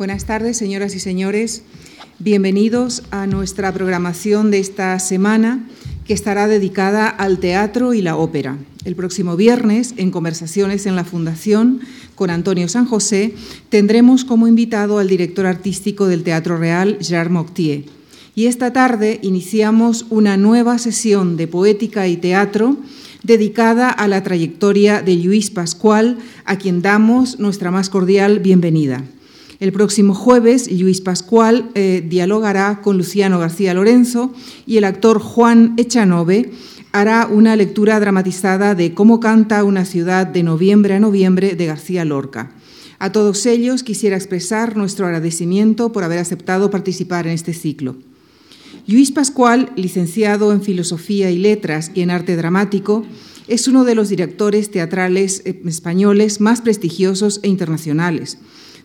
Buenas tardes, señoras y señores. Bienvenidos a nuestra programación de esta semana que estará dedicada al teatro y la ópera. El próximo viernes, en Conversaciones en la Fundación, con Antonio San José, tendremos como invitado al director artístico del Teatro Real, Gerard Moctier. Y esta tarde iniciamos una nueva sesión de poética y teatro dedicada a la trayectoria de Luis Pascual, a quien damos nuestra más cordial bienvenida. El próximo jueves, Luis Pascual eh, dialogará con Luciano García Lorenzo y el actor Juan Echanove hará una lectura dramatizada de Cómo canta una ciudad de noviembre a noviembre de García Lorca. A todos ellos quisiera expresar nuestro agradecimiento por haber aceptado participar en este ciclo. Luis Pascual, licenciado en Filosofía y Letras y en Arte Dramático, es uno de los directores teatrales eh, españoles más prestigiosos e internacionales.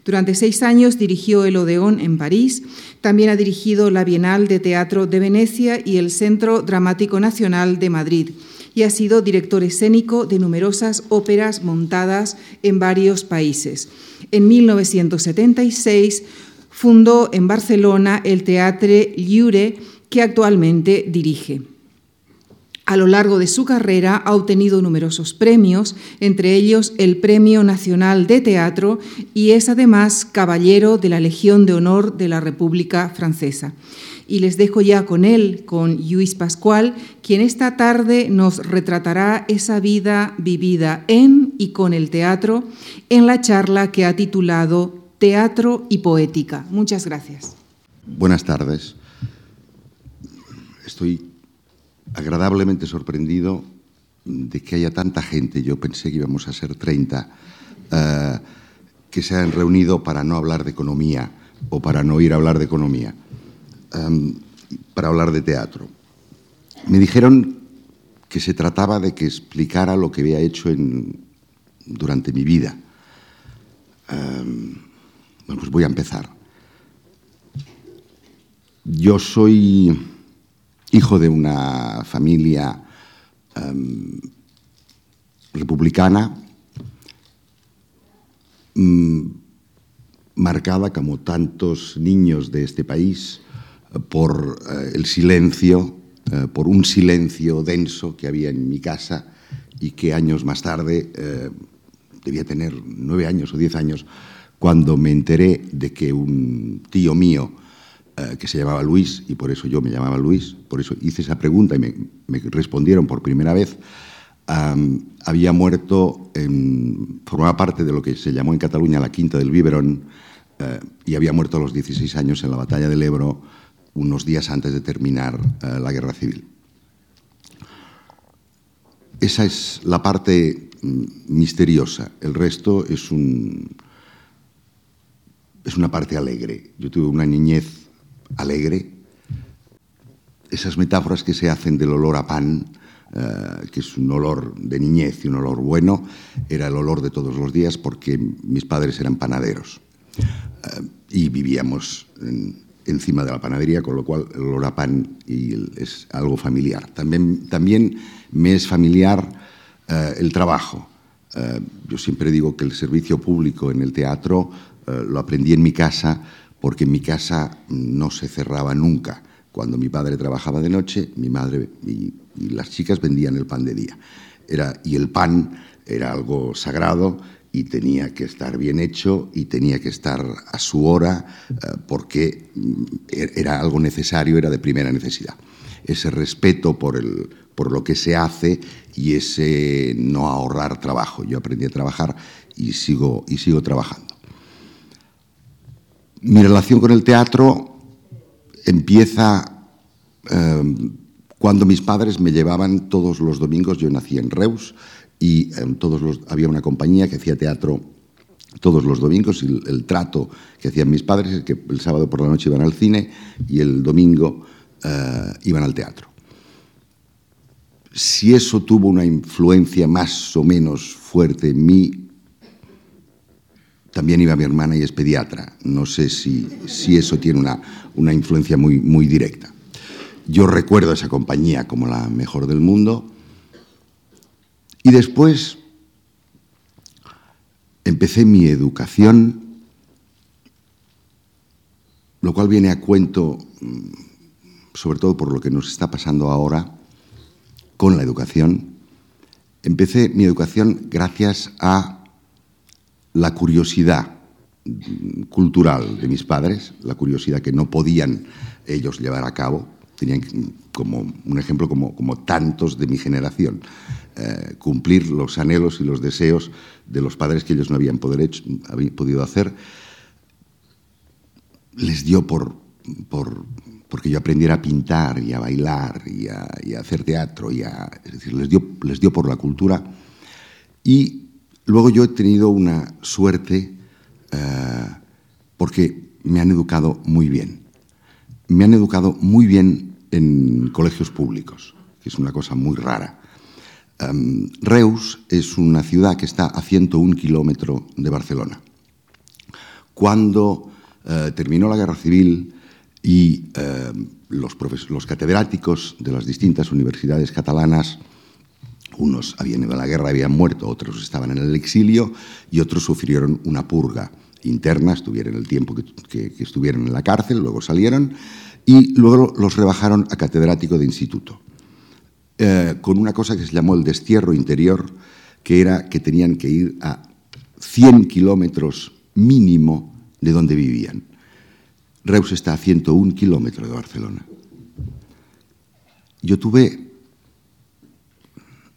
Durante seis años dirigió el Odeón en París, también ha dirigido la Bienal de Teatro de Venecia y el Centro Dramático Nacional de Madrid y ha sido director escénico de numerosas óperas montadas en varios países. En 1976 fundó en Barcelona el Teatre Lliure que actualmente dirige. A lo largo de su carrera ha obtenido numerosos premios, entre ellos el Premio Nacional de Teatro y es además caballero de la Legión de Honor de la República Francesa. Y les dejo ya con él, con Luis Pascual, quien esta tarde nos retratará esa vida vivida en y con el teatro en la charla que ha titulado Teatro y Poética. Muchas gracias. Buenas tardes. Estoy agradablemente sorprendido de que haya tanta gente, yo pensé que íbamos a ser 30, eh, que se han reunido para no hablar de economía o para no ir a hablar de economía, em, para hablar de teatro. Me dijeron que se trataba de que explicara lo que había hecho durante mi vida. Em, bueno, pues voy a empezar. Yo soy hijo de una familia um, republicana, um, marcada como tantos niños de este país por uh, el silencio, uh, por un silencio denso que había en mi casa y que años más tarde, debía tener nueve años o diez años, cuando me enteré de que un tío mío, eh, que se llamaba Luis, y por eso yo me llamaba Luis, por eso hice esa pregunta y me, respondieron por primera vez, había muerto, en, formaba parte de lo que se llamó en Cataluña la Quinta del Biberón, eh, y había muerto a los 16 años en la batalla del Ebro, unos días antes de terminar eh, la guerra civil. Esa es la parte mm, misteriosa, el resto es, un, es una parte alegre. Yo tuve una niñez alegre, esas metáforas que se hacen del olor a pan, eh, que es un olor de niñez y un olor bueno, era el olor de todos los días porque mis padres eran panaderos eh, y vivíamos encima de la panadería, con lo cual el olor a pan es algo familiar. También, también me es familiar eh, el trabajo. yo siempre digo que el servicio público en el teatro lo aprendí en mi casa porque en mi casa no se cerraba nunca. Cuando mi padre trabajaba de noche, mi madre y, las chicas vendían el pan de día. Y el pan era algo sagrado y tenía que estar bien hecho y tenía que estar a su hora eh, porque mm, er, era algo necesario, era de primera necesidad. Ese respeto por, el, por lo que se hace y ese no ahorrar trabajo. Yo aprendí a trabajar y sigo, y sigo trabajando. Mi relación con el teatro empieza em, cuando mis padres me llevaban todos los domingos, yo nací en Reus, y em, todos los, había una compañía que hacía teatro todos los domingos y el, trato que hacían mis padres es que el sábado por la noche iban al cine y el domingo eh, iban al teatro. Si eso tuvo una influencia más o menos fuerte en mí, también iba mi hermana y es pediatra. No sé si, si eso tiene una, una influencia muy, muy directa. Yo recuerdo esa compañía como la mejor del mundo. Y después empecé mi educación lo cual viene a cuento, mm, sobre todo por lo que nos está pasando ahora con la educación. Empecé mi educación gracias a la curiosidad cultural de mis padres, la curiosidad que no podían ellos llevar a cabo. Tenían como un ejemplo como, como tantos de mi generación, eh, cumplir los anhelos y los deseos de los padres que ellos no habían podido hacer. Les dio por, por, porque yo aprendiera a pintar y a bailar y a, y a hacer teatro, y a, es decir, les dio, les dio por la cultura. Y Luego yo he tenido una suerte eh, porque me han educado muy bien. Me han educado muy bien en colegios públicos, que es una cosa muy rara. Em, Reus es una ciudad que está a 101 kilómetros de Barcelona. Cuando eh, terminó la guerra civil y eh, los, los catedráticos de las distintas universidades catalanas unos habían ido a la guerra, habían muerto, otros estaban en el exilio y otros sufrieron una purga interna, estuvieron el tiempo que, estuvieron en la cárcel, luego salieron y luego los rebajaron a catedrático de instituto, eh, con una cosa que se llamó el destierro interior, que era que tenían que ir a 100 kilómetros mínimo de donde vivían. Reus está a 101 kilómetros de Barcelona. Yo tuve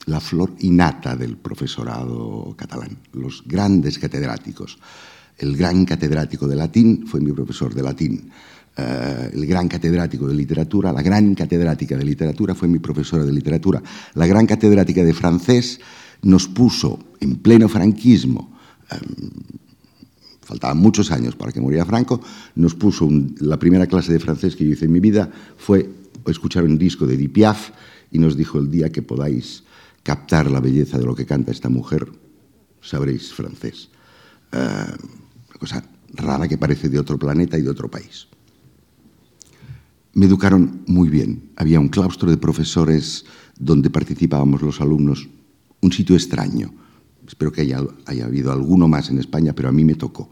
la flor innata del profesorado catalán, los grandes catedráticos. El gran catedrático de latín fue mi profesor de latín. Eh, el gran catedrático de literatura, la gran catedrática de literatura fue mi profesora de literatura. La gran catedrática de francés nos puso en pleno franquismo, em, faltaban muchos años para que muriera Franco, nos puso la primera clase de francés que yo hice en mi vida fue escuchar un disco de Di Piaf y nos dijo el día que podáis captar la belleza de lo que canta esta mujer, sabréis francés. Eh, una cosa rara que parece de otro planeta y de otro país. Me educaron muy bien. Había un claustro de profesores donde participábamos los alumnos, un sitio extraño. Espero que haya, haya habido alguno más en España, pero a mí me tocó.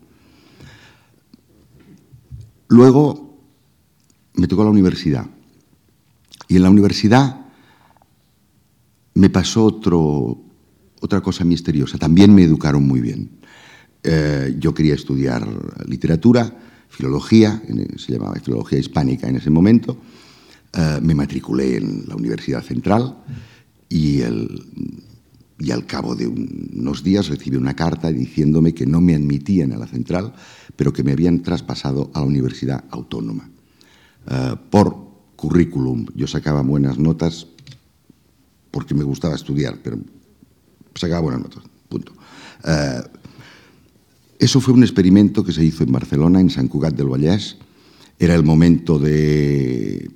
Luego me tocó la universidad. Y en la universidad me pasó otro, otra cosa misteriosa. También me educaron muy bien. Eh, yo quería estudiar literatura, filología, se llamaba filología hispánica en ese momento. Eh, me matriculé en la Universidad Central y, y al cabo de unos días recibí una carta diciéndome que no me admitían a la Central, pero que me habían traspasado a la Universidad Autónoma. Eh, por currículum, yo sacaba buenas notas, porque me gustaba estudiar, pero sacaba buenas notas, punto. Eh, eso fue un experimento que se hizo en Barcelona, en San Cugat del Vallès. Era el momento de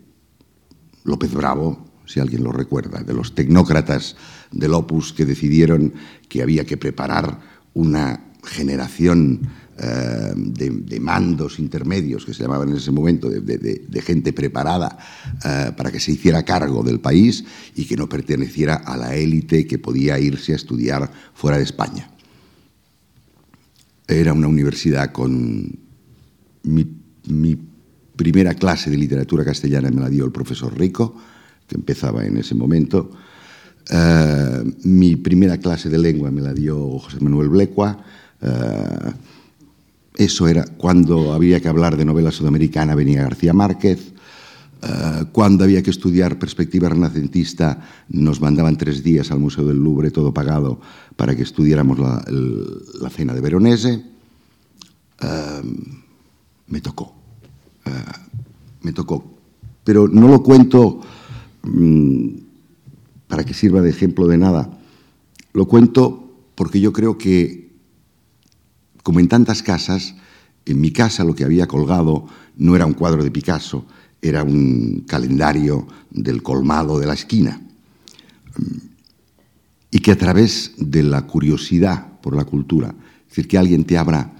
López Bravo, si alguien lo recuerda, de los tecnócratas del Opus que decidieron que había que preparar una generación eh, de, mandos intermedios que se llamaban en ese momento, de, gente preparada eh, para que se hiciera cargo del país y que no perteneciera a la élite que podía irse a estudiar fuera de España. Era una universidad con mi, primera clase de literatura castellana me la dio el profesor Rico, que empezaba en ese momento. Eh, mi primera clase de lengua me la dio José Manuel Blecua. Eso era cuando había que hablar de novela sudamericana, venía García Márquez. Eh, cuando había que estudiar perspectiva renacentista, nos mandaban tres días al Museo del Louvre, todo pagado, para que estudiáramos la, cena de Veronese. Eh, me tocó. Eh, me tocó. Pero no lo cuento mm, para que sirva de ejemplo de nada. Lo cuento porque yo creo que como en tantas casas, en mi casa lo que había colgado no era un cuadro de Picasso, era un calendario del colmado de la esquina. Y que a través de la curiosidad por la cultura, es decir, que alguien te abra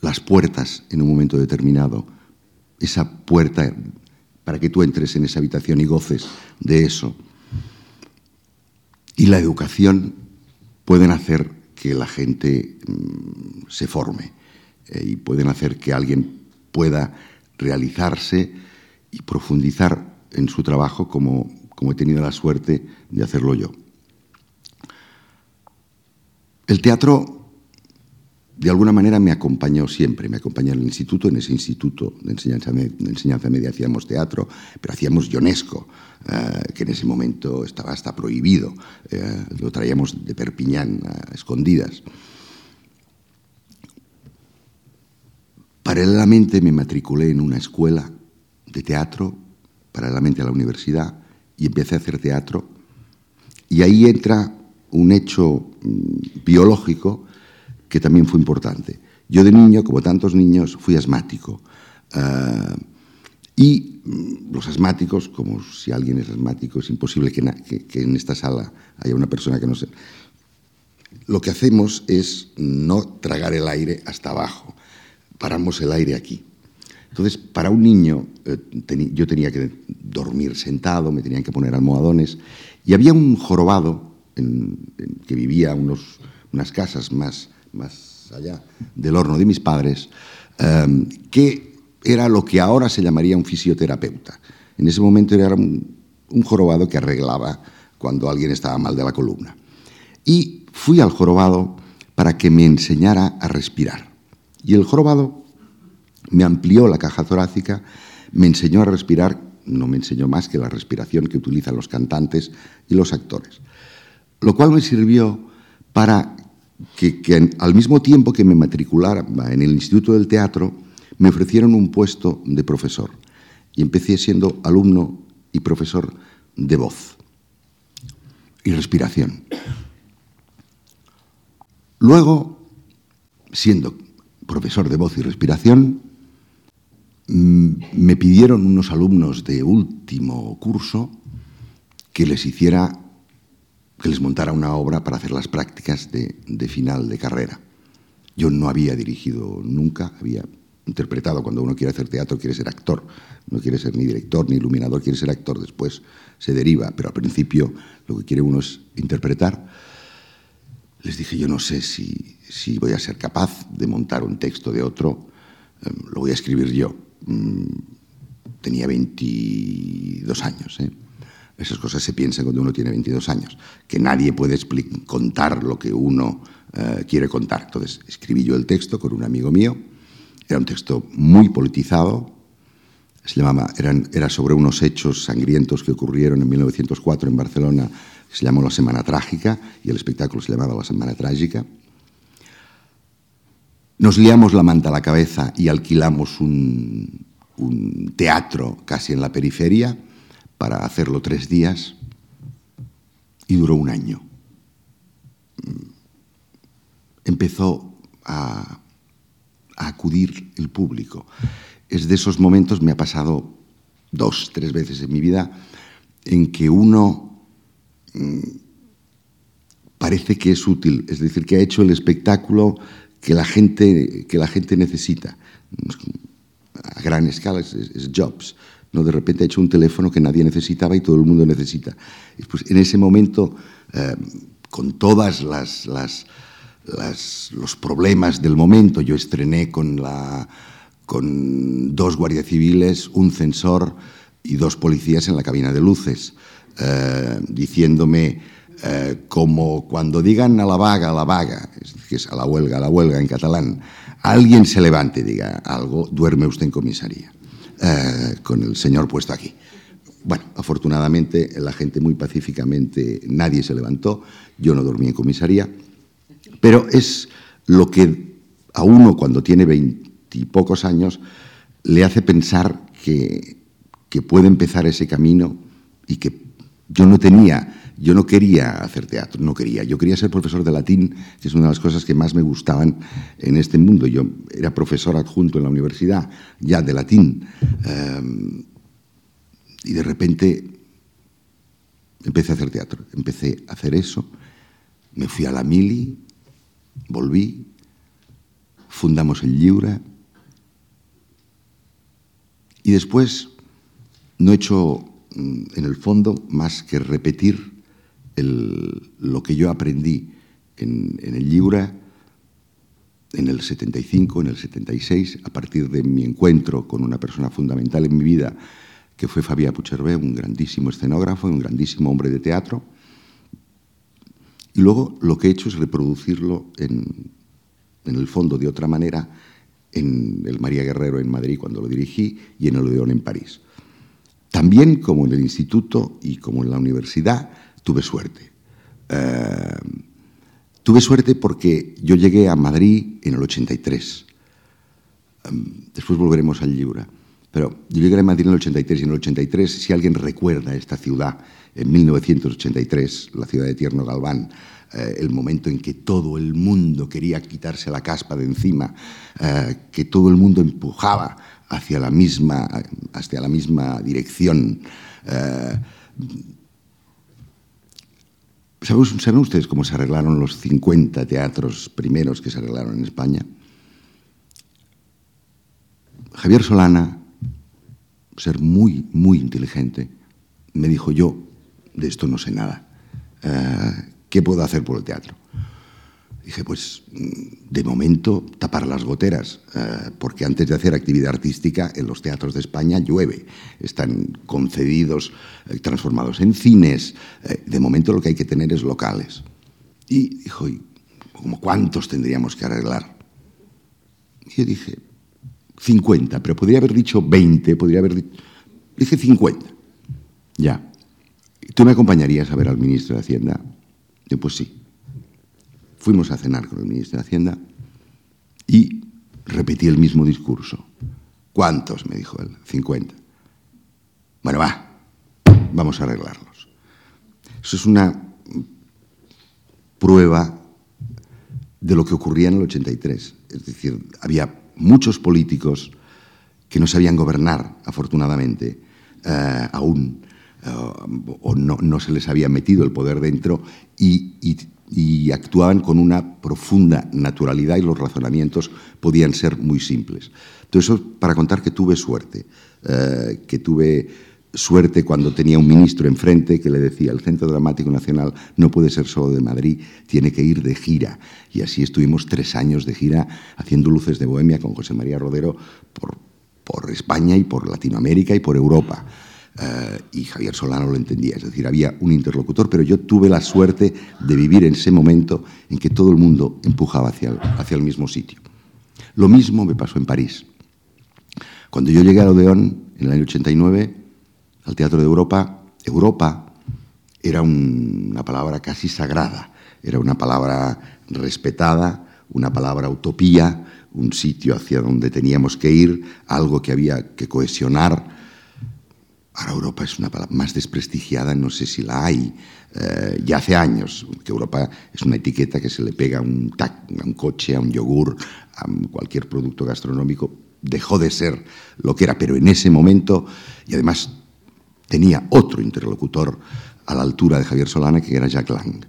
las puertas en un momento determinado, esa puerta para que tú entres en esa habitación y goces de eso, y la educación pueden hacer que la gente mm, se forme eh, y pueden hacer que alguien pueda realizarse y profundizar en su trabajo como, como he tenido la suerte de hacerlo yo. El teatro de alguna manera me acompañó siempre, me acompañó en el instituto, en ese instituto de enseñanza, de enseñanza media hacíamos teatro, pero hacíamos Ionesco, eh, que en ese momento estaba hasta prohibido, eh, lo traíamos de Perpiñán a escondidas. Paralelamente me matriculé en una escuela de teatro, paralelamente a la universidad, y empecé a hacer teatro. Y ahí entra un hecho mm, biológico que también fue importante. Yo de niño, como tantos niños, fui asmático. Uh, y mm, los asmáticos, como si alguien es asmático, es imposible que, en esta sala haya una persona que no se... Lo que hacemos es no tragar el aire hasta abajo, paramos el aire aquí. Entonces, para un niño, eh, yo tenía que dormir sentado, me tenían que poner almohadones, y había un jorobado en, que vivía unos, unas casas más más allá del horno de mis padres, um, que era lo que ahora se llamaría un fisioterapeuta. En ese momento era un jorobado que arreglaba cuando alguien estaba mal de la columna. Y fui al jorobado para que me enseñara a respirar. Y el jorobado me amplió la caja torácica, me enseñó a respirar, no me enseñó más que la respiración que utilizan los cantantes y los actores. Lo cual me sirvió para que, al mismo tiempo que me matriculara en el Instituto del Teatro, me ofrecieron un puesto de profesor. Y empecé siendo alumno y profesor de voz y respiración. Luego, siendo profesor de voz y respiración, mm, me pidieron unos alumnos de último curso que les hiciera que les montara una obra para hacer las prácticas de, final de carrera. Yo no había dirigido nunca, había interpretado. Cuando uno quiere hacer teatro quiere ser actor, no quiere ser ni director ni iluminador, quiere ser actor, después se deriva, pero al principio lo que quiere uno es interpretar. Les dije, yo no sé si, si voy a ser capaz de montar un texto de otro, eh, lo voy a escribir yo. Mm, tenía 22 años, ¿eh? Esas cosas se piensan cuando uno tiene 22 años, que nadie puede contar lo que uno uh, quiere contar. Entonces, escribí yo el texto con un amigo mío, era un texto muy politizado, se llamaba, era sobre unos hechos sangrientos que ocurrieron en 1904 en Barcelona, se llamó La Semana Trágica, y el espectáculo se llamaba La Semana Trágica. Nos liamos la manta a la cabeza y alquilamos un teatro casi en la periferia, para hacerlo tres días y duró un año. Empezó a, acudir el público. Es de esos momentos, me ha pasado dos, tres veces en mi vida, en que uno mmm, parece que es útil, es decir, que ha hecho el espectáculo que la gente, que la gente necesita. A gran escala es, es Jobs. ¿No? De repente ha hecho un teléfono que nadie necesitaba y todo el mundo necesita. Pues en ese momento, eh, con todas las, los problemas del momento, yo estrené con, la, con dos guardias civiles, un censor y dos policías en la cabina de luces, eh, diciéndome eh, como cuando digan a la vaga, a la vaga, que es a la huelga, a la huelga en catalán, alguien se levante y diga algo, duerme usted en comisaría eh, con el señor puesto aquí. Bueno, afortunadamente la gente muy pacíficamente, nadie se levantó, yo no dormí en comisaría, pero es lo que a uno cuando tiene veintipocos años le hace pensar que, que puede empezar ese camino y que yo no tenía yo no quería hacer teatro, no quería. Yo quería ser profesor de latín, que es una de las cosas que más me gustaban en este mundo. Yo era profesor adjunto en la universidad ya de latín. Um, y de repente empecé a hacer teatro. Empecé a hacer eso. Me fui a la mili, volví, fundamos el Lliura. Y después no he hecho, mm, en el fondo, más que repetir lo que yo aprendí en, el Lliura en el 75, en el 76, a partir de mi encuentro con una persona fundamental en mi vida, que fue Fabián Puchervé, un grandísimo escenógrafo un grandísimo hombre de teatro. Y luego lo que he hecho es reproducirlo en, en el fondo de otra manera en el María Guerrero en Madrid cuando lo dirigí y en el Odeón en París. También como en el instituto y como en la universidad tuve suerte. Eh, tuve suerte porque yo llegué a Madrid en el 83. Em, después volveremos al Libra. Pero yo llegué a Madrid en el 83 y en el 83, si alguien recuerda esta ciudad, en 1983, la ciudad de Tierno Galván, eh, el momento en que todo el mundo quería quitarse la caspa de encima, eh, que todo el mundo empujaba hacia la misma, hacia la misma dirección. Eh, ¿Saben ustedes cómo se arreglaron los 50 teatros primeros que se arreglaron en España? Javier Solana, ser muy, muy inteligente, me dijo yo, de esto no sé nada. ¿qué puedo hacer por el teatro? Dije, pues de momento tapar las goteras, eh, porque antes de hacer actividad artística en los teatros de España llueve, están concedidos, eh, transformados en cines, eh, de momento lo que hay que tener es locales. Y dijo, ¿cómo cuántos tendríamos que arreglar? Y yo dije, 50, pero podría haber dicho 20, podría haber dicho... Dije 50, ya. ¿Tú me acompañarías a ver al ministro de Hacienda? Yo, pues sí. Fuimos a cenar con el ministro de Hacienda y repetí el mismo discurso. ¿Cuántos? me dijo él. 50. Bueno, va, vamos a arreglarlos. Eso es una prueba de lo que ocurría en el 83. Es decir, había muchos políticos que no sabían gobernar, afortunadamente, eh, aún, eh, o no, se les había metido el poder dentro y, actuaban con una profunda naturalidad y los razonamientos podían ser muy simples. Entonces, eso para contar que tuve suerte, eh, que tuve suerte cuando tenía un ministro enfrente que le decía, el Centro Dramático Nacional no puede ser solo de Madrid, tiene que ir de gira. Y así estuvimos tres años de gira haciendo Luces de Bohemia con José María Rodero por España y por Latinoamérica y por Europa. Eh, y Javier Solano lo entendía, es decir, había un interlocutor, pero yo tuve la suerte de vivir en ese momento en que todo el mundo empujaba hacia el, mismo sitio. Lo mismo me pasó en París. Cuando yo llegué a Odeón en el año 89, al Teatro de Europa, Europa era una palabra casi sagrada, era una palabra respetada, una palabra utopía, un sitio hacia donde teníamos que ir, algo que había que cohesionar Ahora Europa es una palabra más desprestigiada, no sé si la hay. Eh, ya hace años que Europa es una etiqueta que se le pega a un, a un coche, a un yogur, a cualquier producto gastronómico. Dejó de ser lo que era, pero en ese momento, y además tenía otro interlocutor a la altura de Javier Solana, que era Jacques Lang.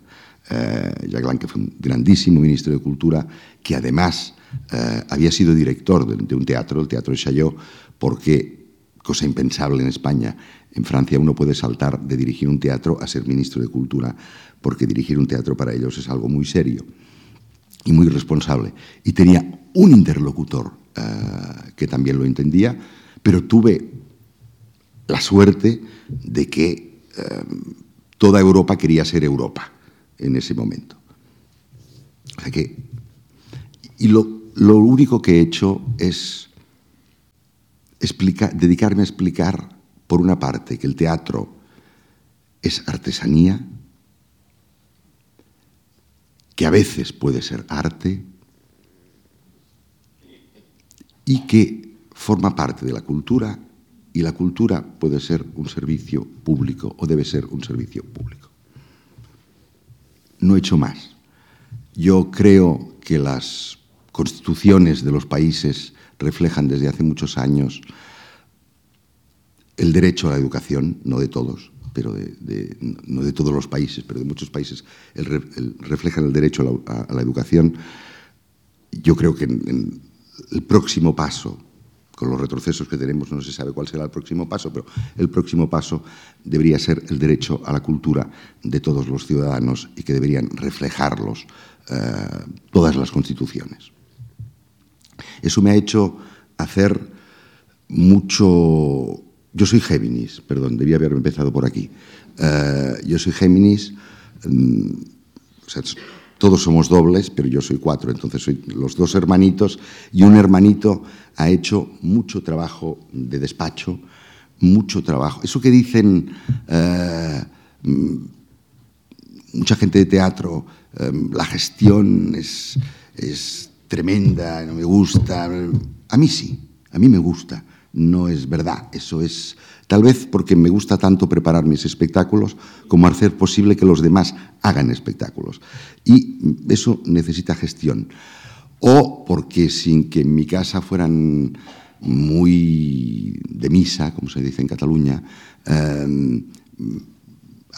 Eh, Jacques Lang, que fue un grandísimo ministro de Cultura, que además eh, había sido director de, de, un teatro, el Teatro de Chaillot, porque cosa impensable en España. En Francia uno puede saltar de dirigir un teatro a ser ministro de Cultura, porque dirigir un teatro para ellos es algo muy serio y muy responsable. Y tenía un interlocutor uh, que también lo entendía, pero tuve la suerte de que uh, toda Europa quería ser Europa en ese momento. O sea que, y lo, lo único que he hecho es dedicarme a explicar, por una parte, que el teatro es artesanía, que a veces puede ser arte y que forma parte de la cultura y la cultura puede ser un servicio público o debe ser un servicio público. No he hecho más. Yo creo que las constituciones de los países reflejan desde hace muchos años el derecho a la educación, no de todos, pero de, no de todos los países, pero de muchos países, reflejan el derecho a la, educación. Yo creo que el próximo paso, con los retrocesos que tenemos, no se sabe cuál será el próximo paso, pero el próximo paso debería ser el derecho a la cultura de todos los ciudadanos y que deberían reflejarlos eh, todas las constituciones. Eso me ha hecho hacer mucho... Yo soy Géminis, perdón, debía haber empezado por aquí. Eh, yo soy Géminis, mm, todos somos dobles, pero yo soy cuatro, entonces soy los dos hermanitos y un hermanito ha hecho mucho trabajo de despacho, mucho trabajo. Eso que dicen eh, mm, mucha gente de teatro, eh, la gestión es, es tremenda, no me gusta. A mí sí, a mí me gusta. No es verdad, eso es tal vez porque me gusta tanto preparar mis espectáculos como hacer posible que los demás hagan espectáculos. Y eso necesita gestión. O porque sin que en mi casa fueran muy de misa, como se dice en Cataluña, eh,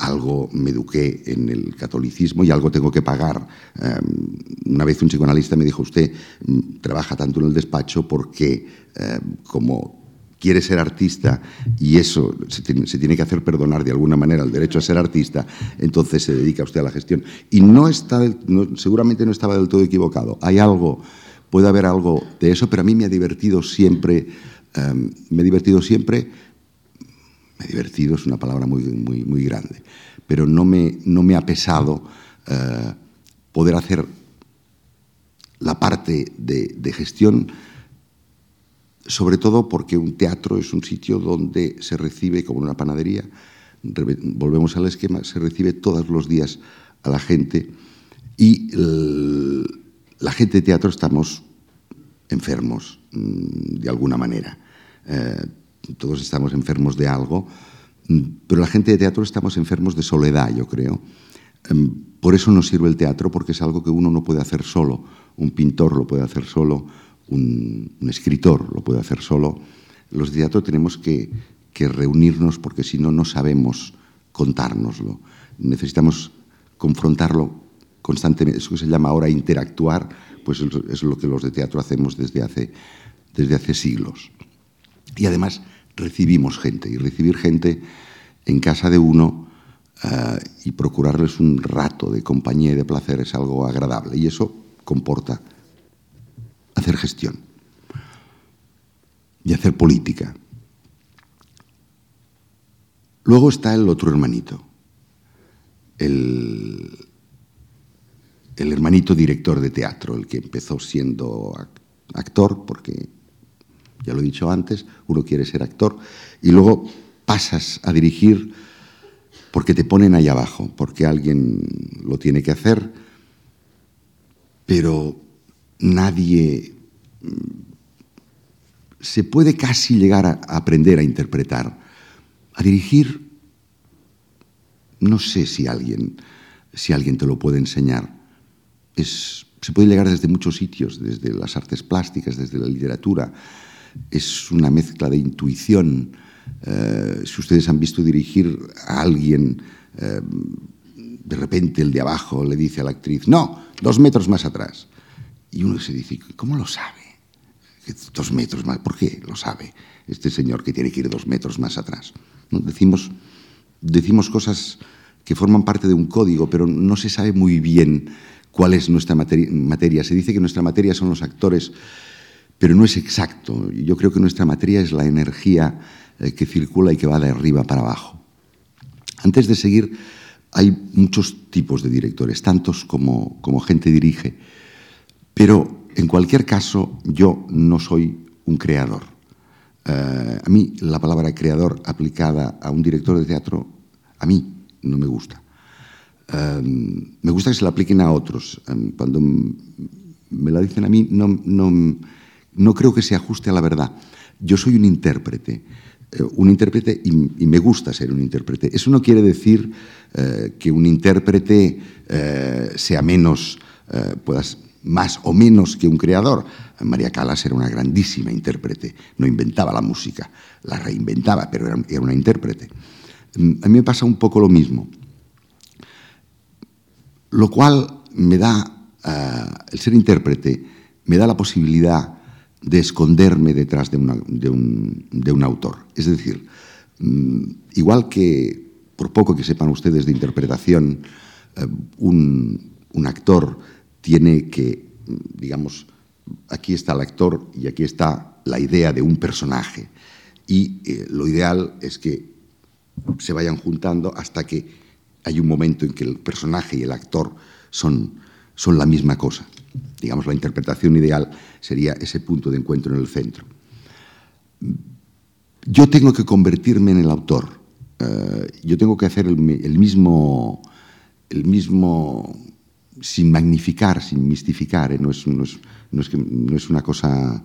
algo me eduqué en el catolicismo y algo tengo que pagar. Em, una vez un psicoanalista me dijo, usted mm, trabaja tanto en el despacho porque em, como quiere ser artista y eso se tiene, que hacer perdonar de alguna manera el derecho a ser artista, entonces se dedica usted a la gestión. Y no está, seguramente no estaba del todo equivocado. Hay algo, puede haber algo de eso, pero a mí me ha divertido siempre, em, me ha divertido siempre divertido es una palabra muy, muy, muy grande, pero no me, no me ha pesado eh, poder hacer la parte de, gestión, sobre todo porque un teatro es un sitio donde se recibe, como una panadería, volvemos al esquema, se recibe todos los días a la gente y la gente de teatro estamos enfermos mm, de alguna manera. Eh, todos estamos enfermos de algo, mm, pero la gente de teatro estamos enfermos de soledad, yo creo. Em, por eso nos sirve el teatro, porque es algo que uno no puede hacer solo. Un pintor lo puede hacer solo, un, escritor lo puede hacer solo. Los de teatro tenemos que, reunirnos porque si no, no sabemos contárnoslo. Necesitamos confrontarlo constantemente. Eso que se llama ahora interactuar, pues es lo que los de teatro hacemos desde hace, desde hace siglos. Y además recibimos gente, y recibir gente en casa de uno eh, y procurarles un rato de compañía y de placer es algo agradable. Y eso comporta hacer gestión y hacer política. Luego está el otro hermanito, el, el hermanito director de teatro, el que empezó siendo actor, porque ya lo he dicho antes, uno quiere ser actor y luego pasas a dirigir porque te ponen ahí abajo, porque alguien lo tiene que hacer, pero nadie mm, se puede casi llegar a aprender a interpretar. A dirigir, no sé si alguien, si alguien te lo puede enseñar. se puede llegar desde muchos sitios, desde las artes plásticas, desde la literatura, es una mezcla de intuición. Eh, si ustedes han visto dirigir a alguien, eh, de repente el de abajo le dice a la actriz, no, dos metros más atrás. Y uno se dice, ¿cómo lo sabe? Dos metros más, ¿por qué lo sabe este señor que tiene que ir dos metros más atrás? Decimos, decimos cosas que forman parte de un código, pero no se sabe muy bien cuál es nuestra materia. Se dice que nuestra materia son los actores pero no es exacto. Yo creo que nuestra materia es la energía eh, que circula y que va de arriba para abajo. Antes de seguir, hay muchos tipos de directores, tantos como, como gente dirige, pero en cualquier caso yo no soy un creador. Eh, a mí la palabra creador aplicada a un director de teatro, a mí no me gusta. Eh, me gusta que se la apliquen a otros. cuando me la dicen a mí, no, no, no creo que se ajuste a la verdad. Yo soy un intérprete, eh, un intérprete y, me gusta ser un intérprete. Eso no quiere decir eh, que un intérprete eh, sea menos, puedas, más o menos que un creador. María Callas era una grandísima intérprete, no inventaba la música, la reinventaba, pero era, era una intérprete. Mm, a mí me pasa un poco lo mismo, lo cual me da, el ser intérprete, me da la posibilidad de esconderme detrás de, un, autor. Es decir, mm, igual que, por poco que sepan ustedes de interpretación, eh, un, actor tiene que, digamos, aquí está el actor y aquí está la idea de un personaje. Y eh, lo ideal es que se vayan juntando hasta que hay un momento en que el personaje y el actor son, son la misma cosa. Digamos, la interpretación ideal sería ese punto de encuentro en el centro. Yo tengo que convertirme en el autor. Eh, yo tengo que hacer el, mismo, el mismo, sin magnificar, sin mistificar. ¿eh? No, es, no, es, no, es que, no, es, una cosa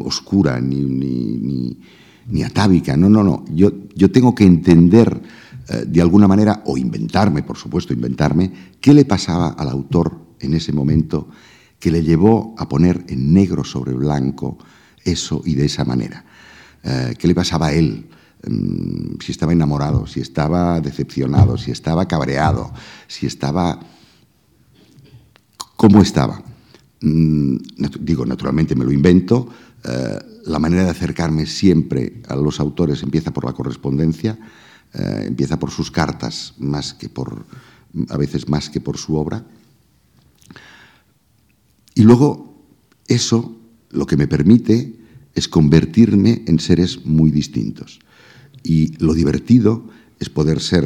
oscura ni, ni, ni, atávica. No, no, no. Yo, yo tengo que entender eh, de alguna manera, o inventarme, por supuesto, inventarme, qué le pasaba al autor en ese momento que le llevó a poner en negro sobre blanco eso y de esa manera. Eh, ¿Qué le pasaba a él? Mm, si estaba enamorado, si estaba decepcionado, si estaba cabreado, si estaba... ¿Cómo estaba? Mm, digo, naturalmente me lo invento. Eh, la manera de acercarme siempre a los autores empieza por la correspondencia, eh, empieza por sus cartas, más que por, a veces más que por su obra. Y luego eso lo que me permite es convertirme en seres muy distintos. Y lo divertido es poder ser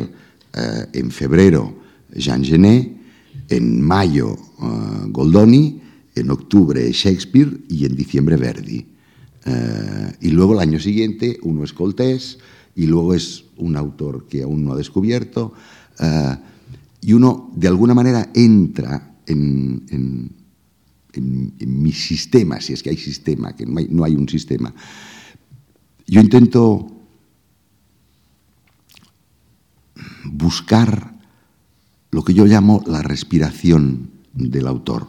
eh, en febrero Jean Genet, en mayo eh, Goldoni, en octubre Shakespeare y en diciembre Verdi. Eh, y luego el año siguiente uno es Coltés y luego es un autor que aún no ha descubierto. y uno de alguna manera entra en en, mi sistema, si es que hay sistema, que no hay, no hay un sistema. Yo intento buscar lo que yo llamo la respiración del autor.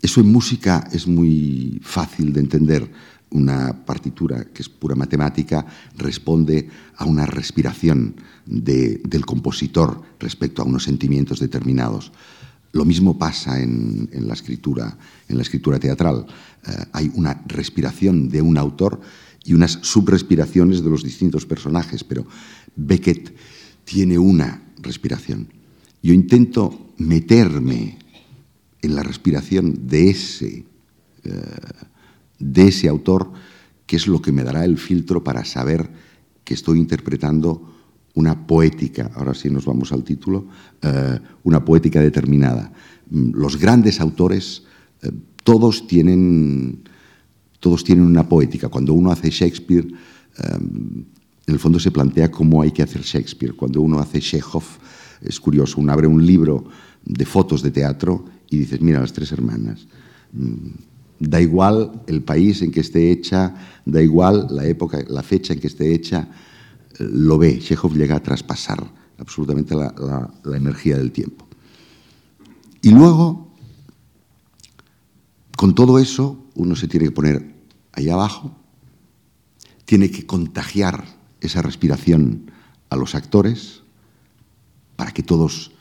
Eso en música es muy fácil de entender. Una partitura que es pura matemática responde a una respiración de, del compositor respecto a unos sentimientos determinados. Lo mismo pasa en, la, escritura, en la escritura teatral. Eh, hay una respiración de un autor y unas subrespiraciones de los distintos personajes, pero Beckett tiene una respiración. Yo intento meterme en la respiración de ese, eh, de ese autor, que es lo que me dará el filtro para saber que estoy interpretando una poética, ahora sí nos vamos al título, eh, una poética determinada. Mm, los grandes autores, eh, todos, tienen, todos tienen una poética. Cuando uno hace Shakespeare, eh, en el fondo se plantea cómo hay que hacer Shakespeare. Cuando uno hace Chekhov, es curioso, uno abre un libro de fotos de teatro y dices, mira, las tres hermanas. Mm, da igual el país en que esté hecha, da igual la época, la fecha en que esté hecha, lo ve, Chekhov llega a traspasar absolutamente la, energía del tiempo. Y luego, con todo eso, uno se tiene que poner ahí abajo, tiene que contagiar esa respiración a los actores para que todos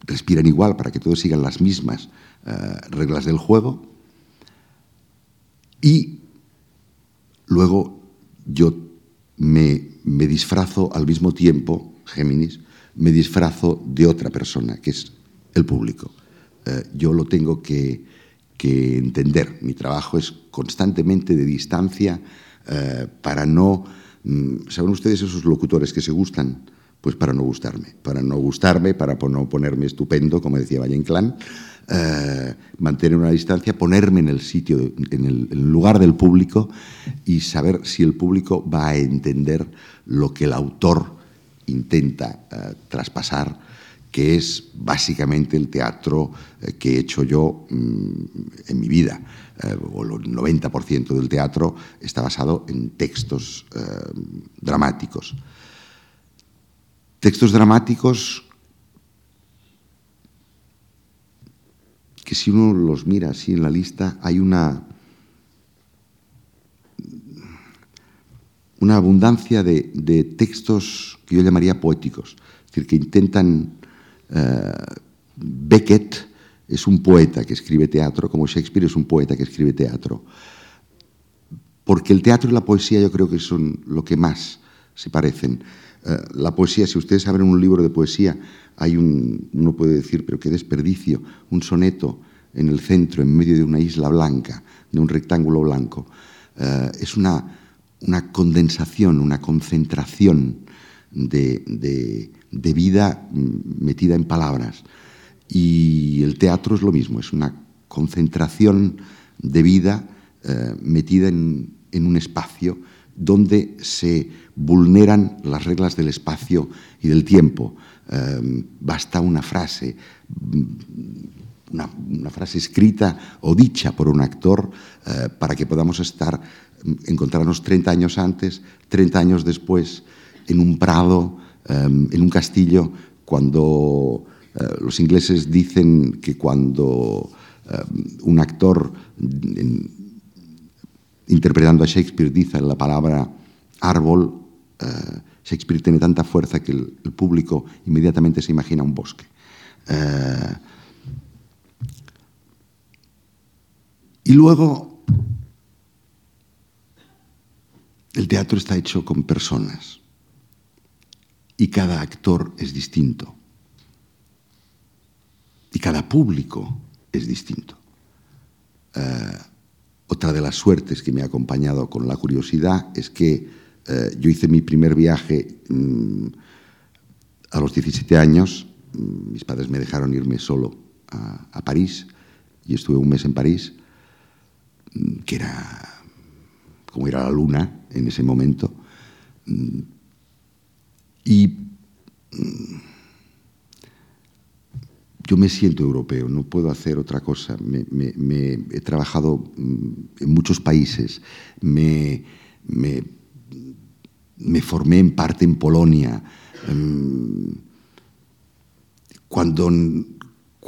respiren igual, para que todos sigan las mismas eh, reglas del juego. Y luego yo me, disfrazo al mismo tiempo, Géminis, me disfrazo de otra persona, que es el público. Eh, yo lo tengo que, entender. Mi trabajo es constantemente de distancia eh, para no... Mm, ¿Saben ustedes esos locutores que se gustan? Pues para no gustarme. Para no gustarme, para no ponerme estupendo, como decía Valle Inclán, eh, mantener una distancia, ponerme en el sitio, en el, lugar del público y saber si el público va a entender lo que el autor intenta eh, traspasar, que es básicamente el teatro eh, que he hecho yo mm, en mi vida. o el 90% del teatro está basado en textos dramáticos. Textos dramáticos que si uno los mira así en la lista, hay una, una abundancia de, textos que yo llamaría poéticos, es decir, que intentan... Eh, Beckett es un poeta que escribe teatro, como Shakespeare es un poeta que escribe teatro, porque el teatro y la poesía yo creo que son lo que más se parecen. Eh, la poesía, si ustedes abren un libro de poesía, hay un, uno puede decir, pero qué desperdicio, un soneto en el centro, en medio de una isla blanca, de un rectángulo blanco. Eh, es una, una, condensación, una concentración de, de, vida metida en palabras. Y el teatro es lo mismo, es una concentración de vida eh, metida en, en un espacio donde se vulneran las reglas del espacio y del tiempo. Eh, basta una frase, una, frase escrita o dicha por un actor eh, para que podamos estar, encontrarnos 30 años antes, 30 años después, en un prado, en un castillo, cuando los ingleses dicen que cuando un actor interpretando a Shakespeare, dice la palabra árbol, eh, Shakespeare tiene tanta fuerza que el, público inmediatamente se imagina un bosque. Eh, y luego, el teatro está hecho con personas y cada actor es distinto y cada público es distinto. Otra de las suertes que me ha acompañado con la curiosidad es que eh, yo hice mi primer viaje mm, a los 17 años. Mm, mis padres me dejaron irme solo a, París y estuve un mes en París, mm, que era como ir a la luna en ese momento. Y yo me siento europeo, no puedo hacer otra cosa. Me, he trabajado mm, en muchos países, me, formé en parte en Polonia. Em, cuando,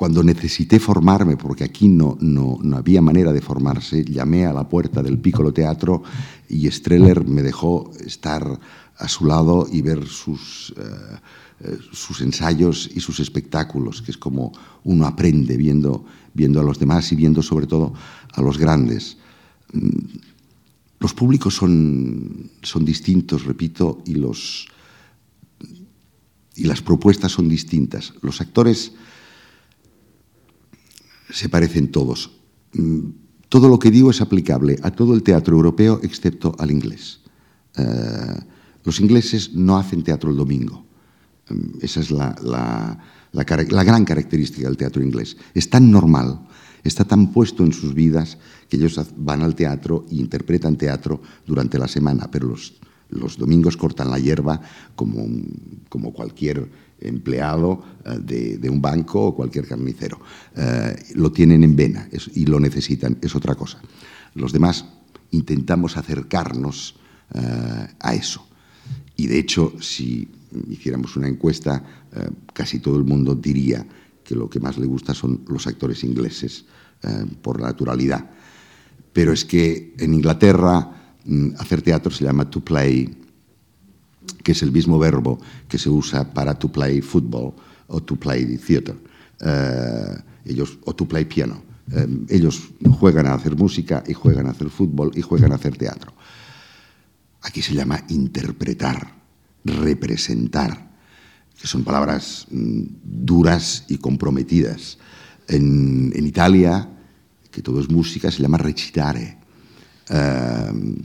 cuando necesité formarme, porque aquí no, no, había manera de formarse, llamé a la puerta del Piccolo Teatro y Streller me dejó estar a su lado y ver sus... Eh, eh, sus ensayos y sus espectáculos, que es como uno aprende viendo, viendo a los demás y viendo sobre todo a los grandes. Mm, los públicos son, son distintos, repito, y, los, y las propuestas son distintas. Los actores se parecen todos. Mm, todo lo que digo es aplicable a todo el teatro europeo excepto al inglés. Eh, los ingleses no hacen teatro el domingo. Esa es la, gran característica del teatro inglés. Es tan normal, está tan puesto en sus vidas que ellos van al teatro e interpretan teatro durante la semana, pero los, domingos cortan la hierba como, como cualquier empleado eh, de, un banco o cualquier carnicero. Eh, lo tienen en vena y lo necesitan, es otra cosa. Los demás intentamos acercarnos eh, a eso. Y de hecho, si hiciéramos una encuesta, casi todo el mundo diría que lo que más le gusta son los actores ingleses, por naturalidad. Pero es que en Inglaterra mm, hacer teatro se llama to play, que es el mismo verbo que se usa para to play football o to play theater, eh, ellos, o to play piano. ellos juegan a hacer música y juegan a hacer fútbol y juegan a hacer teatro. Aquí se llama interpretar representar, que son palabras mm, duras y comprometidas. En, Italia, que todo es música, se llama recitare. Ehm,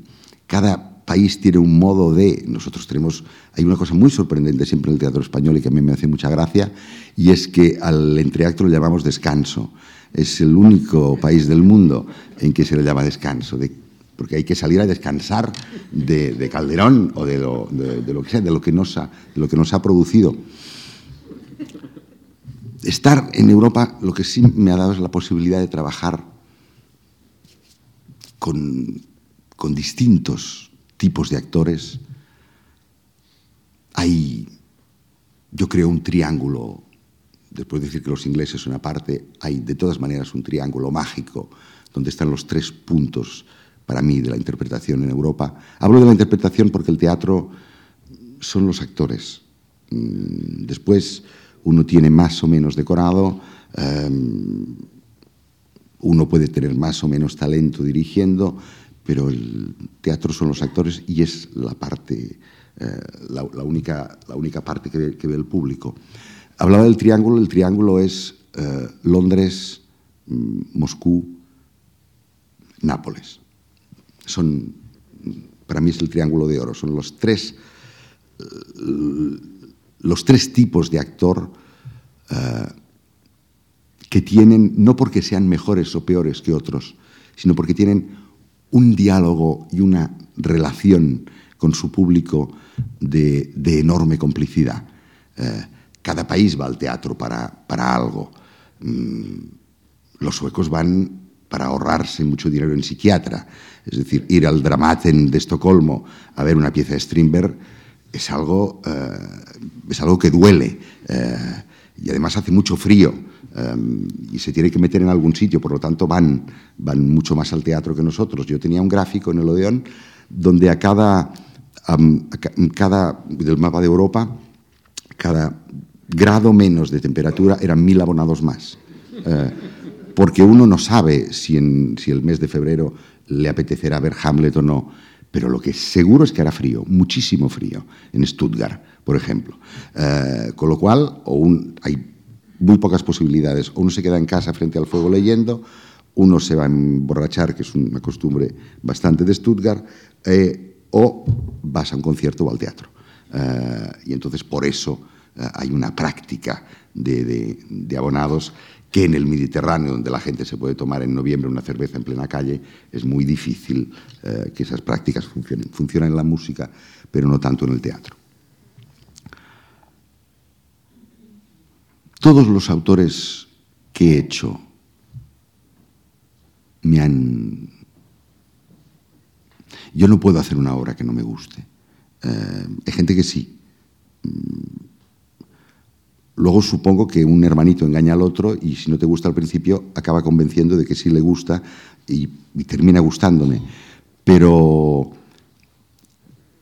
cada país tiene un modo de... Nosotros tenemos... Hay una cosa muy sorprendente siempre en el teatro español y que a mí me hace mucha gracia, y es que al entreacto lo llamamos descanso. Es el único país del mundo en que se le llama descanso, de porque hay que salir a descansar de, Calderón o de lo, que sea, de lo que, nos ha, lo que nos ha producido. Estar en Europa lo que sí me ha dado es la posibilidad de trabajar con, con distintos tipos de actores. Hay, yo creo, un triángulo, después de decir que los ingleses son una parte, hay de todas maneras un triángulo mágico donde están los tres puntos para mí de la interpretación en Europa. Hablo de la interpretación porque el teatro son los actores. Mm, después uno tiene más o menos decorado, em, uno puede tener más o menos talento dirigiendo, pero el teatro son los actores y es la parte, eh, la, única, la única parte que ve, el público. Hablaba del triángulo, el triángulo es eh, Londres, mm, Moscú, Nápoles. Son, para mí es el triángulo de oro, son los tres, los tres tipos de actor eh, que tienen, no porque sean mejores o peores que otros, sino porque tienen un diálogo y una relación con su público de, enorme complicidad. Eh, cada país va al teatro para, para algo. Mm, los suecos van para ahorrarse mucho dinero en psiquiatra. Es decir, ir al Dramaten de Estocolmo a ver una pieza de Strindberg es algo, eh, es algo que duele. Eh, y además hace mucho frío y se tiene que meter en algún sitio, por lo tanto van, van mucho más al teatro que nosotros. Yo tenía un gráfico en el Odeón donde a cada, cada del mapa de Europa, cada grado menos de temperatura eran mil abonados más. Eh, porque uno no sabe si, en, si el mes de febrero le apetecerá ver Hamlet o no, pero lo que seguro es que hará frío, muchísimo frío, en Stuttgart, por ejemplo. Eh, con lo cual, hay muy pocas posibilidades. Uno se queda en casa frente al fuego leyendo, uno se va a emborrachar, que es una costumbre bastante de Stuttgart, eh, o vas a un concierto o al teatro. Eh, y entonces por eso eh, hay una práctica de, abonados que en el Mediterráneo, donde la gente se puede tomar en noviembre una cerveza en plena calle, es muy difícil que esas prácticas funcionen. Funcionan en la música, pero no tanto en el teatro. Todos los autores que he hecho me han... Yo no puedo hacer una obra que no me guste. Eh, hay gente que sí. Mm. Luego supongo que un hermanito engaña al otro y si no te gusta al principio acaba convenciendo de que sí le gusta y, y termina gustándome. Pero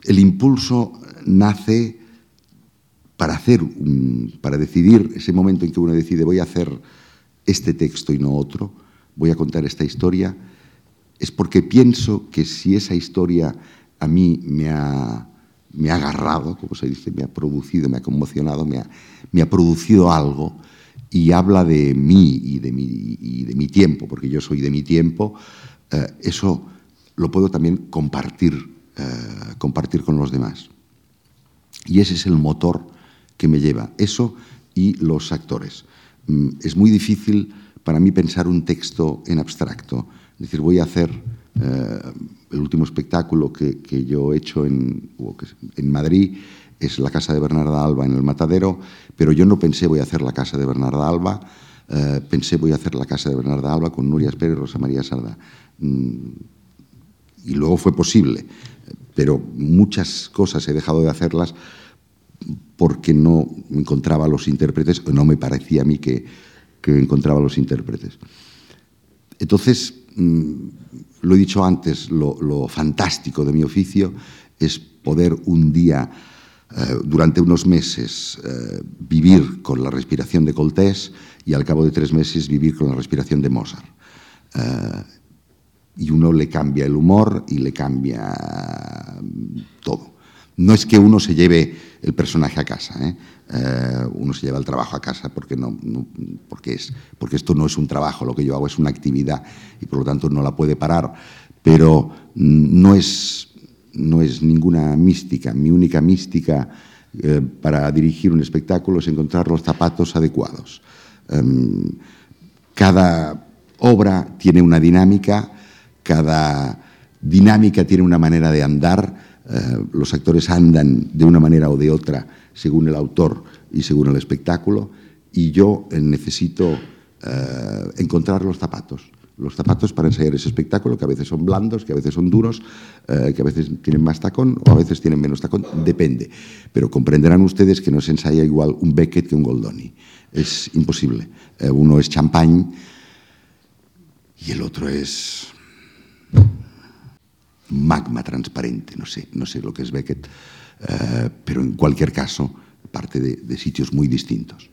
el impulso nace para hacer, para decidir ese momento en que uno decide voy a hacer este texto y no otro, voy a contar esta historia, es porque pienso que si esa historia a mí me ha, me ha agarrado, como se dice, me ha producido, me ha conmocionado, me ha, me ha producido algo y habla de mí y de mi, y de mi tiempo, porque yo soy de mi tiempo, eh, eso lo puedo también compartir, eh, compartir con los demás. Y ese es el motor que me lleva, eso y los actores. Mm, es muy difícil para mí pensar un texto en abstracto. Es decir, voy a hacer eh, el último espectáculo que, yo he hecho en, en Madrid, es la casa de Bernarda Alba en el Matadero, pero yo no pensé voy a hacer la casa de Bernarda Alba, eh, pensé voy a hacer la casa de Bernarda Alba con Nuria Pérez y Rosa María Sarda. Mm, y luego fue posible, pero muchas cosas he dejado de hacerlas porque no encontraba los intérpretes, o no me parecía a mí que, encontraba los intérpretes. Entonces, mm, lo he dicho antes, lo, fantástico de mi oficio es poder un día, eh, durante unos meses, eh, vivir con la respiración de Coltés y al cabo de tres meses vivir con la respiración de Mozart. Eh, y uno le cambia el humor y le cambia todo. No es que uno se lleve el personaje a casa, ¿eh? Eh, uno se lleva el trabajo a casa porque, no, porque, es, porque esto no es un trabajo, lo que yo hago es una actividad y por lo tanto no la puede parar, pero no es, no es ninguna mística. Mi única mística eh, para dirigir un espectáculo es encontrar los zapatos adecuados. Em, cada obra tiene una dinámica, cada dinámica tiene una manera de andar, eh, los actores andan de una manera o de otra según el autor y según el espectáculo, y yo eh, necesito eh, encontrar los zapatos. Los zapatos para ensayar ese espectáculo, que a veces son blandos, que a veces son duros, que a veces tienen más tacón o a veces tienen menos tacón, depende. Pero comprenderán ustedes que no se ensaya igual un Beckett que un Goldoni. Es imposible. uno es champagne y el otro es magma transparente, no sé, no sé lo que es Beckett, eh, pero en cualquier caso parte de, sitios muy distintos.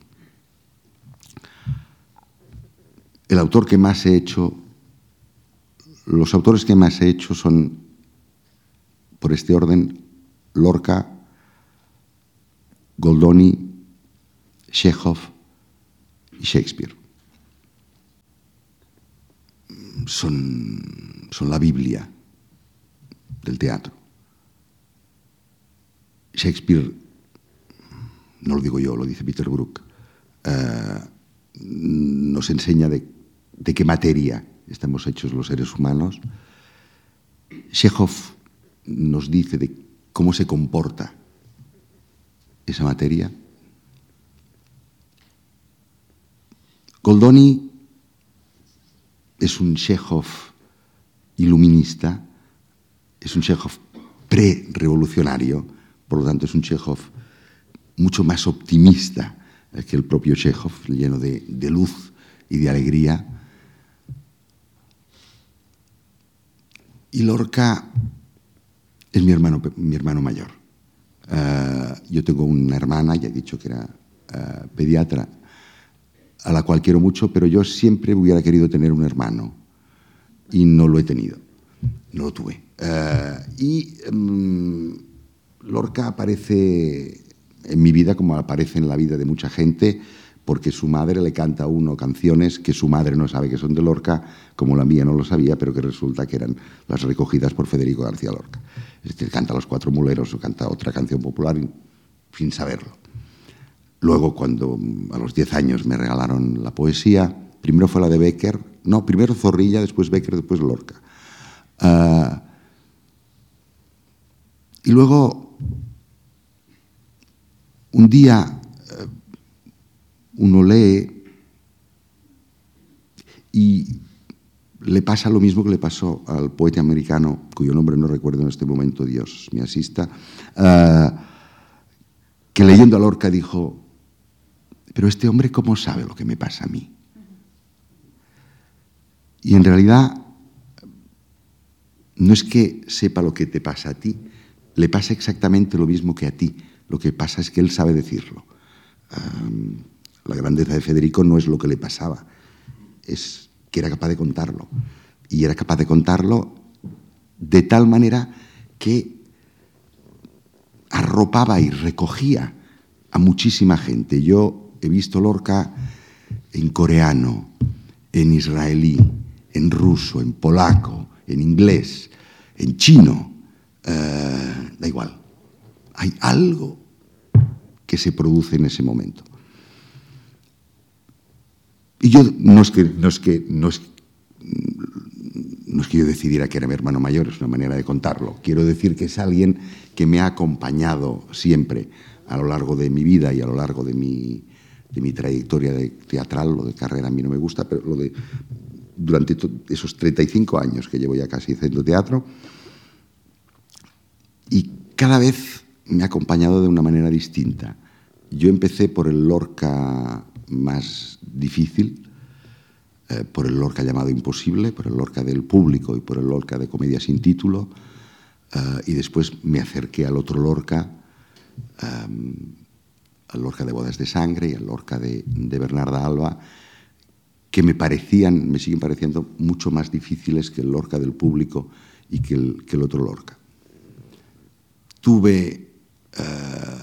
El autor que más he hecho, los autores que más he hecho son, por este orden, Lorca, Goldoni, Chekhov y Shakespeare. son, son la Biblia del teatro. Shakespeare, no lo digo yo, lo dice Peter Brook, eh, nos enseña de, de, qué materia estamos hechos los seres humanos. Chekhov nos dice de cómo se comporta esa materia. Goldoni es un Chekhov iluminista, es un Chekhov pre-revolucionario, por lo tanto es un Chekhov mucho más optimista que el propio Chekhov, lleno de, luz y de alegría. Y Lorca es mi hermano, mi hermano mayor. Uh, yo tengo una hermana, ya he dicho que era uh, pediatra, a la cual quiero mucho, pero yo siempre hubiera querido tener un hermano y no lo he tenido, no lo tuve. Uh, y um, Lorca aparece en mi vida como aparece en la vida de mucha gente, porque su madre le canta a uno canciones que su madre no sabe que son de Lorca, como la mía no lo sabía, pero que resulta que eran las recogidas por Federico García Lorca. Es decir, canta Los Cuatro Muleros o canta otra canción popular sin saberlo. Luego, cuando a los diez años me regalaron la poesía, primero fue la de Becker, no, primero Zorrilla, después Becker, después Lorca. Uh, y luego, un día uno lee y le pasa lo mismo que le pasó al poeta americano, cuyo nombre no recuerdo en este momento, Dios me asista, uh, que leyendo a Lorca dijo, pero este hombre cómo sabe lo que me pasa a mí. Y en realidad no es que sepa lo que te pasa a ti, le pasa exactamente lo mismo que a ti, lo que pasa es que él sabe decirlo. La grandeza de Federico no es lo que le pasaba, es que era capaz de contarlo. Y era capaz de contarlo de tal manera que arropaba y recogía a muchísima gente. Yo he visto Lorca en coreano, en israelí, en ruso, en polaco, en inglés, en chino, eh, da igual. Hay algo que se produce en ese momento. Y yo no es que, no es que, es, no es que yo decidiera que era mi hermano mayor, es una manera de contarlo. Quiero decir que es alguien que me ha acompañado siempre a lo largo de mi vida y a lo largo de mi, de mi trayectoria de teatral, lo de carrera a mí no me gusta, pero lo de durante esos 35 años que llevo ya casi haciendo teatro, y cada vez me ha acompañado de una manera distinta. Yo empecé por el Lorca más difícil, eh, por el Lorca llamado Imposible, por el Lorca del público y por el Lorca de Comedia sin título, eh, y después me acerqué al otro Lorca, eh, al Lorca de Bodas de Sangre y al Lorca de, Bernarda Alba, que me parecían, me siguen pareciendo mucho más difíciles que el Lorca del público y que el otro Lorca. Tuve uh,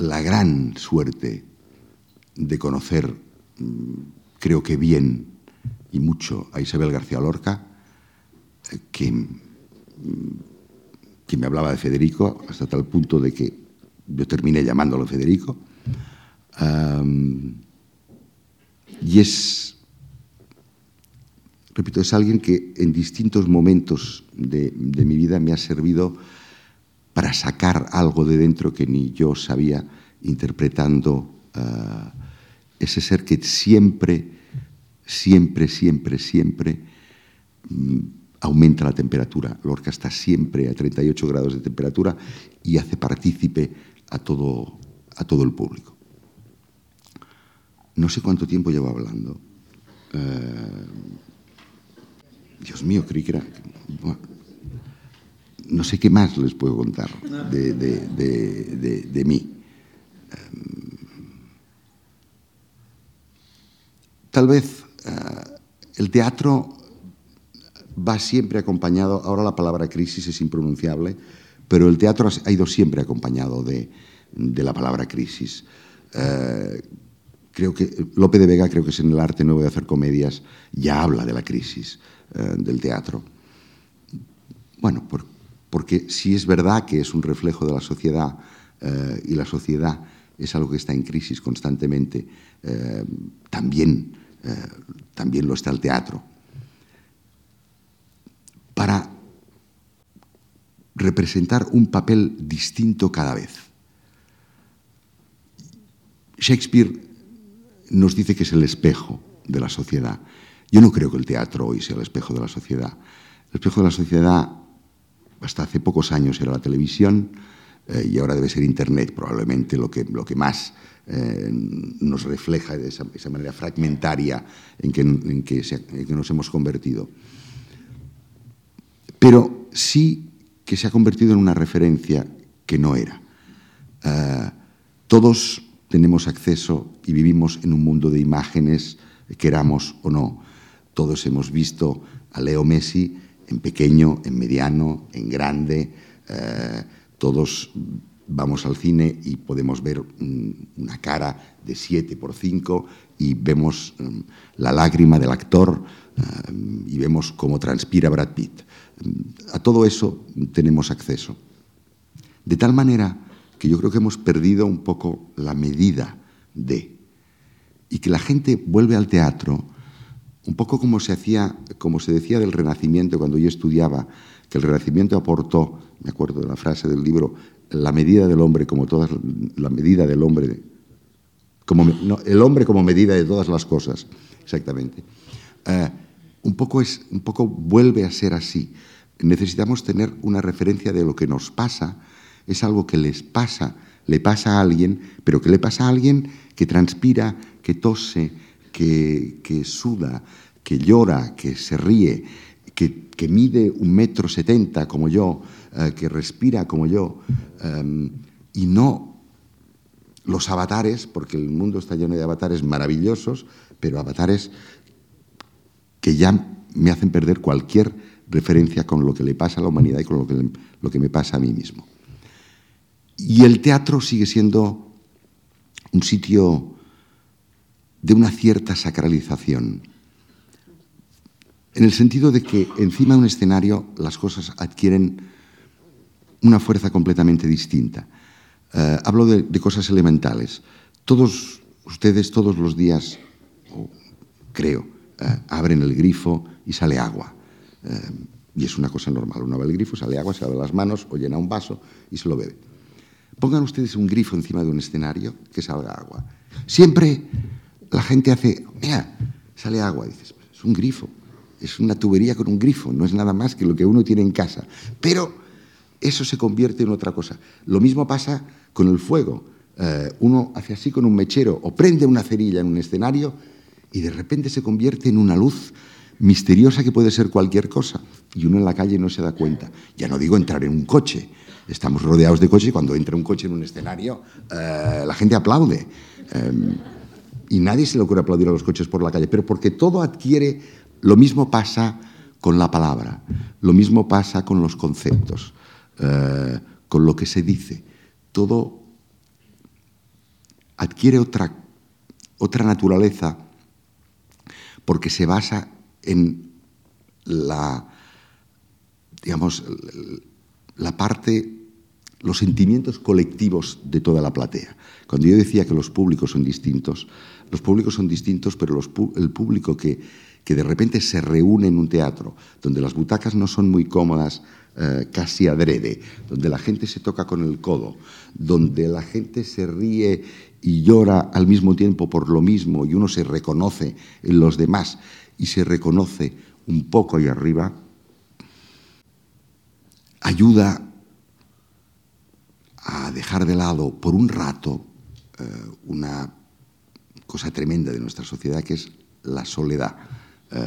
la gran suerte de conocer, mm, creo que bien y mucho, a Isabel García Lorca, eh, que, mm, que me hablaba de Federico hasta tal punto de que yo terminé llamándolo Federico. Y es, repito, es alguien que en distintos momentos de, mi vida me ha servido para sacar algo de dentro que ni yo sabía interpretando uh, ese ser que siempre, siempre, siempre, siempre mm, aumenta la temperatura. Lorca está siempre a 38 grados de temperatura y hace partícipe a todo, a todo el público. No sé cuánto tiempo llevo hablando. Uh, Dios mío, creí no sé qué más les puedo contar de, de, de, mí. Um, Tal vez uh, el teatro va siempre acompañado, ahora la palabra crisis es impronunciable, pero el teatro ha ido siempre acompañado de, la palabra crisis. Uh, creo que Lope de Vega, creo que es en el arte nuevo de hacer comedias, ya habla de la crisis eh, del teatro. Bueno, porque si es verdad que es un reflejo de la sociedad eh, y la sociedad es algo que está en crisis constantemente, eh, también, también lo está el teatro. Para representar un papel distinto cada vez. Shakespeare nos dice que es el espejo de la sociedad. Yo no creo que el teatro hoy sea el espejo de la sociedad. El espejo de la sociedad, hasta hace pocos años, era la televisión eh, y ahora debe ser Internet, probablemente lo que, lo que más eh, nos refleja de esa, manera fragmentaria en que, en que, nos hemos convertido. Pero sí que se ha convertido en una referencia que no era. Eh, todos tenemos acceso y vivimos en un mundo de imágenes, queramos o no. Todos hemos visto a Leo Messi en pequeño, en mediano, en grande. Eh, todos vamos al cine y podemos ver una cara de 7 por 5 y vemos mm, la lágrima del actor eh, y vemos cómo transpira Brad Pitt. A todo eso tenemos acceso. De tal manera que yo creo que hemos perdido un poco la medida de. Y que la gente vuelve al teatro, un poco como se hacía, como se decía del Renacimiento cuando yo estudiaba, que el Renacimiento aportó, me acuerdo de la frase del libro, la medida del hombre como todas, la medida del hombre, como, el hombre como medida de todas las cosas, exactamente. Eh, un poco es, un poco vuelve a ser así. Necesitamos tener una referencia de lo que nos pasa es algo que les pasa, le pasa a alguien, pero que le pasa a alguien que transpira, que tose, que, suda, que llora, que se ríe, que, mide un metro setenta como yo, eh, que respira como yo, em, y no los avatares, porque el mundo está lleno de avatares maravillosos, pero avatares que ya me hacen perder cualquier referencia con lo que le pasa a la humanidad y con lo que, lo que me pasa a mí mismo. Y el teatro sigue siendo un sitio de una cierta sacralización, en el sentido de que encima de un escenario las cosas adquieren una fuerza completamente distinta. Eh, hablo de, cosas elementales. Todos ustedes todos los días, creo, eh, abren el grifo y sale agua. Eh, y es una cosa normal. Uno abre el grifo, sale agua, se lava las manos o llena un vaso y se lo bebe. Pongan ustedes un grifo encima de un escenario que salga agua. Siempre la gente hace, mira, sale agua. Dices, es un grifo, es una tubería con un grifo, no es nada más que lo que uno tiene en casa. Pero eso se convierte en otra cosa. Lo mismo pasa con el fuego. Eh, uno hace así con un mechero o prende una cerilla en un escenario y de repente se convierte en una luz misteriosa que puede ser cualquier cosa y uno en la calle no se da cuenta. Ya no digo entrar en un coche, estamos rodeados de coches y cuando entra un coche en un escenario, eh, la gente aplaude. Em, y nadie se le ocurre aplaudir a los coches por la calle, pero porque todo adquiere, lo mismo pasa con la palabra, lo mismo pasa con los conceptos, eh, con lo que se dice. Todo adquiere otra, otra naturaleza porque se basa en la, digamos, la parte, los sentimientos colectivos de toda la platea. Cuando yo decía que los públicos son distintos, los públicos son distintos, pero el público que, que, de repente se reúne en un teatro, donde las butacas no son muy cómodas, eh, casi adrede, donde la gente se toca con el codo, donde la gente se ríe y llora al mismo tiempo por lo mismo y uno se reconoce en los demás y se reconoce un poco ahí arriba, ayuda a dejar de lado por un rato eh, una cosa tremenda de nuestra sociedad que es la soledad. Eh,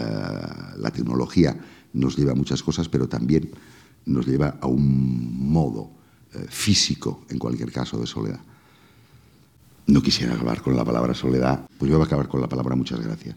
la tecnología nos lleva a muchas cosas, pero también nos lleva a un modo eh, físico, en cualquier caso, de soledad. No quisiera acabar con la palabra soledad, pues yo voy a acabar con la palabra muchas gracias.